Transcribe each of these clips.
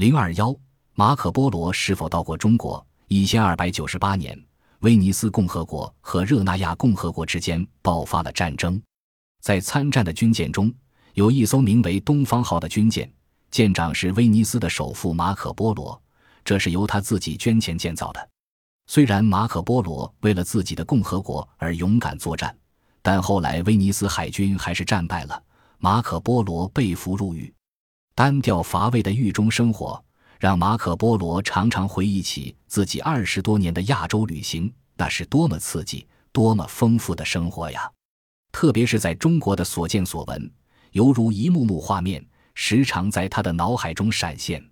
零二幺，马可·波罗是否到过中国？一千二百九十八年，威尼斯共和国和热那亚共和国之间爆发了战争。在参战的军舰中，有一艘名为“东方号”的军舰，舰长是威尼斯的首富马可·波罗，这是由他自己捐钱建造的。虽然马可·波罗为了自己的共和国而勇敢作战，但后来威尼斯海军还是战败了，马可·波罗被俘入狱。单调乏味的狱中生活，让马可·波罗常常回忆起自己二十多年的亚洲旅行，那是多么刺激、多么丰富的生活呀！特别是在中国的所见所闻，犹如一幕幕画面，时常在他的脑海中闪现。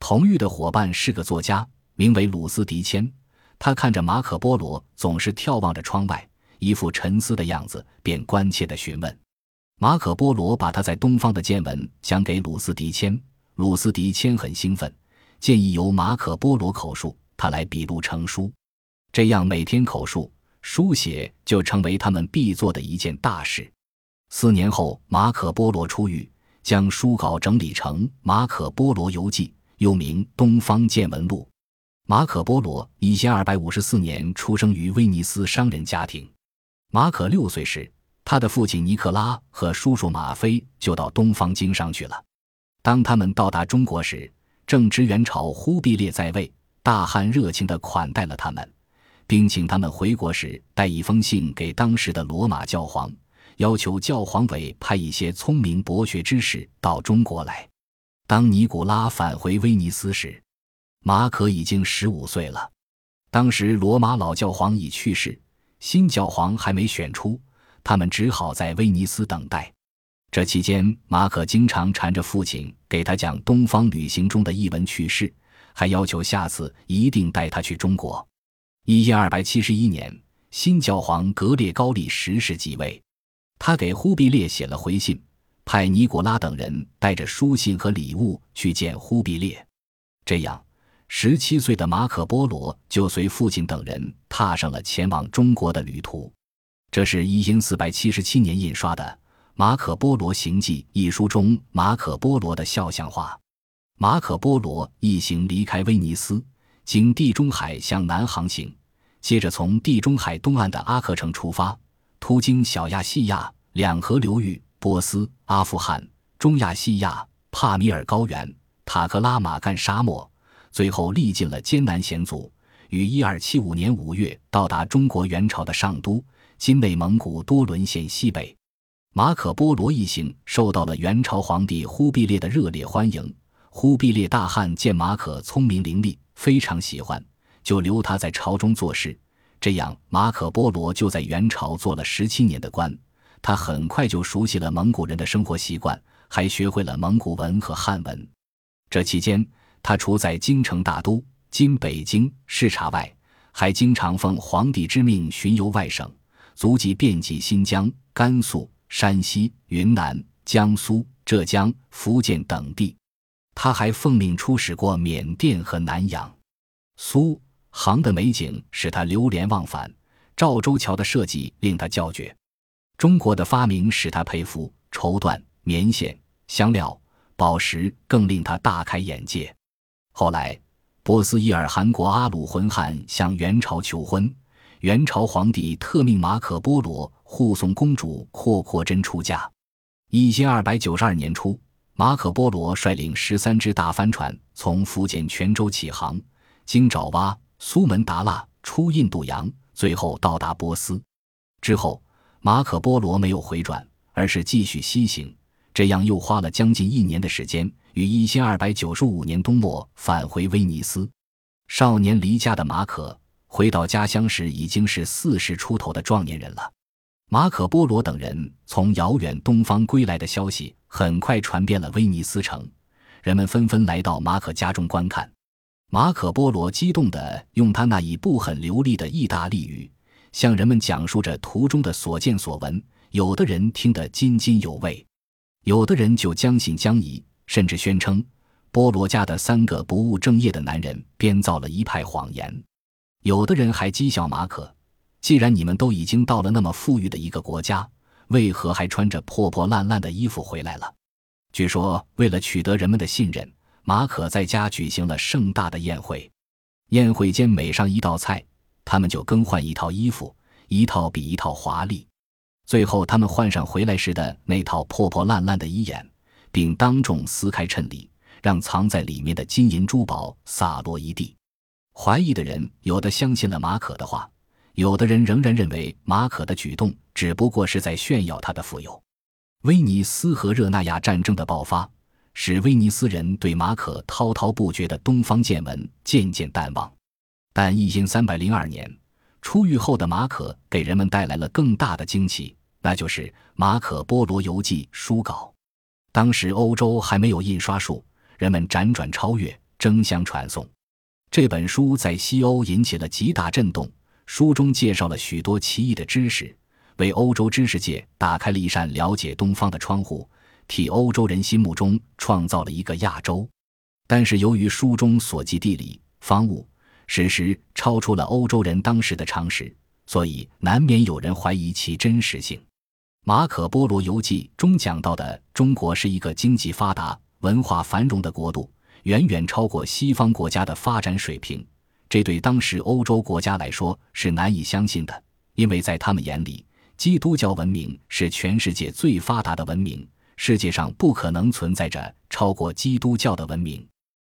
同狱的伙伴是个作家，名为鲁斯迪谦。他看着马可·波罗总是眺望着窗外，一副沉思的样子，便关切地询问。马可·波罗把他在东方的见闻讲给鲁斯迪谦，鲁斯迪谦很兴奋，建议由马可·波罗口述，他来笔录成书。这样每天口述书写就成为他们必做的一件大事。四年后，马可·波罗出狱，将书稿整理成《马可·波罗游记》，又名《东方见闻录》。马可·波罗一千二百五十四年出生于威尼斯商人家庭。马可六岁时。他的父亲尼克拉和叔叔马菲就到东方经商去了。当他们到达中国时，正值元朝忽必烈在位，大汗热情地款待了他们，并请他们回国时带一封信给当时的罗马教皇，要求教皇委派一些聪明博学之士到中国来。当尼古拉返回威尼斯时，马可已经十五岁了。当时罗马老教皇已去世，新教皇还没选出。他们只好在威尼斯等待。这期间，马可经常缠着父亲给他讲东方旅行中的异闻趣事，还要求下次一定带他去中国。一千二百七十一年，新教皇格列高利十世继位，他给忽必烈写了回信，派尼古拉等人带着书信和礼物去见忽必烈。这样，十七岁的马可·波罗就随父亲等人踏上了前往中国的旅途。这是一千四百七十七年印刷的《马可·波罗行记》一书中马可·波罗的肖像画。马可·波罗一行离开威尼斯，经地中海向南航行，接着从地中海东岸的阿克城出发，途经小亚细亚两河流域、波斯、阿富汗、中亚细亚、帕米尔高原、塔克拉玛干沙漠，最后历尽了艰难险阻，于一二七五年五月到达中国元朝的上都。今内蒙古多伦县西北，马可·波罗一行受到了元朝皇帝忽必烈的热烈欢迎。忽必烈大汗见马可聪明伶俐，非常喜欢，就留他在朝中做事。这样，马可·波罗就在元朝做了十七年的官。他很快就熟悉了蒙古人的生活习惯，还学会了蒙古文和汉文。这期间，他除在京城大都（今北京）视察外，还经常奉皇帝之命巡游外省。足迹遍及新疆、甘肃、山西、云南、江苏、浙江、福建等地。他还奉命出使过缅甸和南洋。苏杭的美景使他流连忘返，赵州桥的设计令他叫绝，中国的发明使他佩服，绸缎、棉线、香料、宝石更令他大开眼界。后来，波斯伊尔汗国阿鲁浑汗向元朝求婚。元朝皇帝特命马可·波罗护送公主阔阔真出嫁。一千二百九十二年初，马可·波罗率领十三只大帆船从福建泉州起航，经爪哇、苏门答腊出印度洋，最后到达波斯。之后，马可·波罗没有回转，而是继续西行，这样又花了将近一年的时间，于一千二百九十五年冬末返回威尼斯。少年离家的马可。回到家乡时，已经是四十出头的壮年人了。马可·波罗等人从遥远东方归来的消息很快传遍了威尼斯城，人们纷纷来到马可家中观看。马可·波罗激动地用他那已不很流利的意大利语，向人们讲述着途中的所见所闻。有的人听得津津有味，有的人就将信将疑，甚至宣称波罗家的三个不务正业的男人编造了一派谎言。有的人还讥笑马可：“既然你们都已经到了那么富裕的一个国家，为何还穿着破破烂烂的衣服回来了？”据说，为了取得人们的信任，马可在家举行了盛大的宴会。宴会间每上一道菜，他们就更换一套衣服，一套比一套华丽。最后，他们换上回来时的那套破破烂烂的衣眼，并当众撕开衬里，让藏在里面的金银珠宝洒落一地。怀疑的人有的相信了马可的话，有的人仍然认为马可的举动只不过是在炫耀他的富有。威尼斯和热那亚战争的爆发，使威尼斯人对马可滔滔不绝的东方见闻渐渐淡忘。但一千三百零二年出狱后的马可给人们带来了更大的惊奇，那就是《马可·波罗游记》书稿。当时欧洲还没有印刷术，人们辗转超越，争相传送。这本书在西欧引起了极大震动，书中介绍了许多奇异的知识。为欧洲知识界打开了一扇了解东方的窗户，替欧洲人心目中创造了一个亚洲。但是，由于书中所记地理、方物、史实超出了欧洲人当时的常识，所以难免有人怀疑其真实性。《马可·波罗游记》中讲到的中国是一个经济发达、文化繁荣的国度，远远超过西方国家的发展水平。这对当时欧洲国家来说是难以相信的，因为在他们眼里。基督教文明是全世界最发达的文明，世界上不可能存在着超过基督教的文明。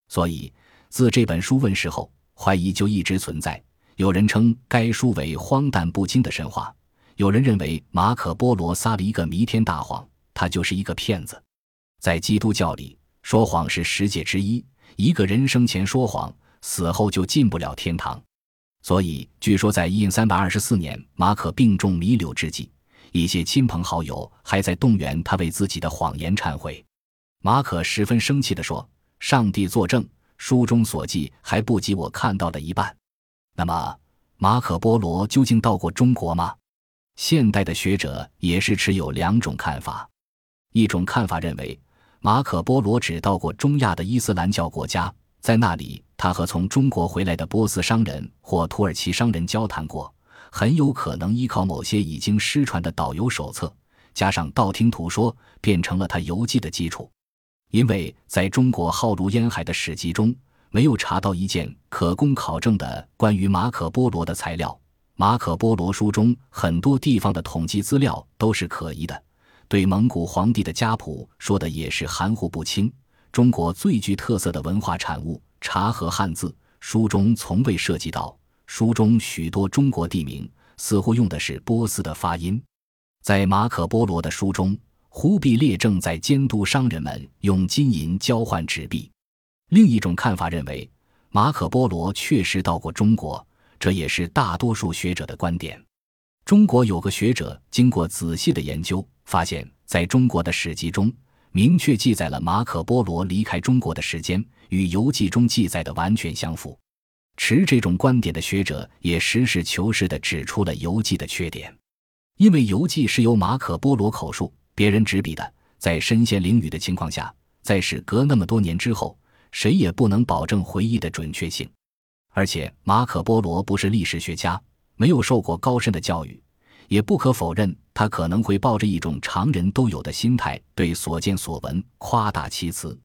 所以，自这本书问世后，怀疑就一直存在。有人称该书为荒诞不经的神话，有人认为马可·波罗撒了一个弥天大谎，他就是一个骗子。在基督教里，说谎是十戒之一，一个人生前说谎，死后就进不了天堂。所以，据说在一三百二十四年，马可病重弥留之际，一些亲朋好友还在动员他为自己的谎言忏悔。马可十分生气地说：“上帝作证，书中所记还不及我看到的一半。”那么，马可·波罗究竟到过中国吗？现代的学者也是持有两种看法。一种看法认为，马可·波罗只到过中亚的伊斯兰教国家。在那里，他和从中国回来的波斯商人或土耳其商人交谈过，很有可能依靠某些已经失传的导游手册，加上道听途说，变成了他游记的基础。因为在中国浩如烟海的史籍中，没有查到一件可供考证的关于马可·波罗的材料。马可·波罗书中很多地方的统计资料都是可疑的，对蒙古皇帝的家谱说的也是含糊不清。中国最具特色的文化产物茶和汉字，书中从未涉及到。书中许多中国地名似乎用的是波斯的发音。在马可·波罗的书中，忽必烈正在监督商人们用金银交换纸币。另一种看法认为，马可·波罗确实到过中国，这也是大多数学者的观点。中国有个学者经过仔细的研究，发现在中国的史籍中。明确记载了马可·波罗离开中国的时间，与游记中记载的完全相符。持这种观点的学者也实事求是地指出了游记的缺点，因为游记是由马可·波罗口述、别人执笔的，在身陷囹圄的情况下，在时隔那么多年之后，谁也不能保证回忆的准确性。而且，马可·波罗不是历史学家，没有受过高深的教育。也不可否认，他可能会抱着一种常人都有的心态，对所见所闻夸大其词。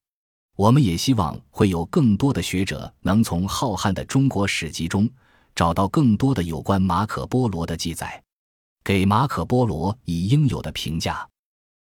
我们也希望会有更多的学者能从浩瀚的中国史籍中找到更多的有关马可·波罗的记载，给马可·波罗以应有的评价。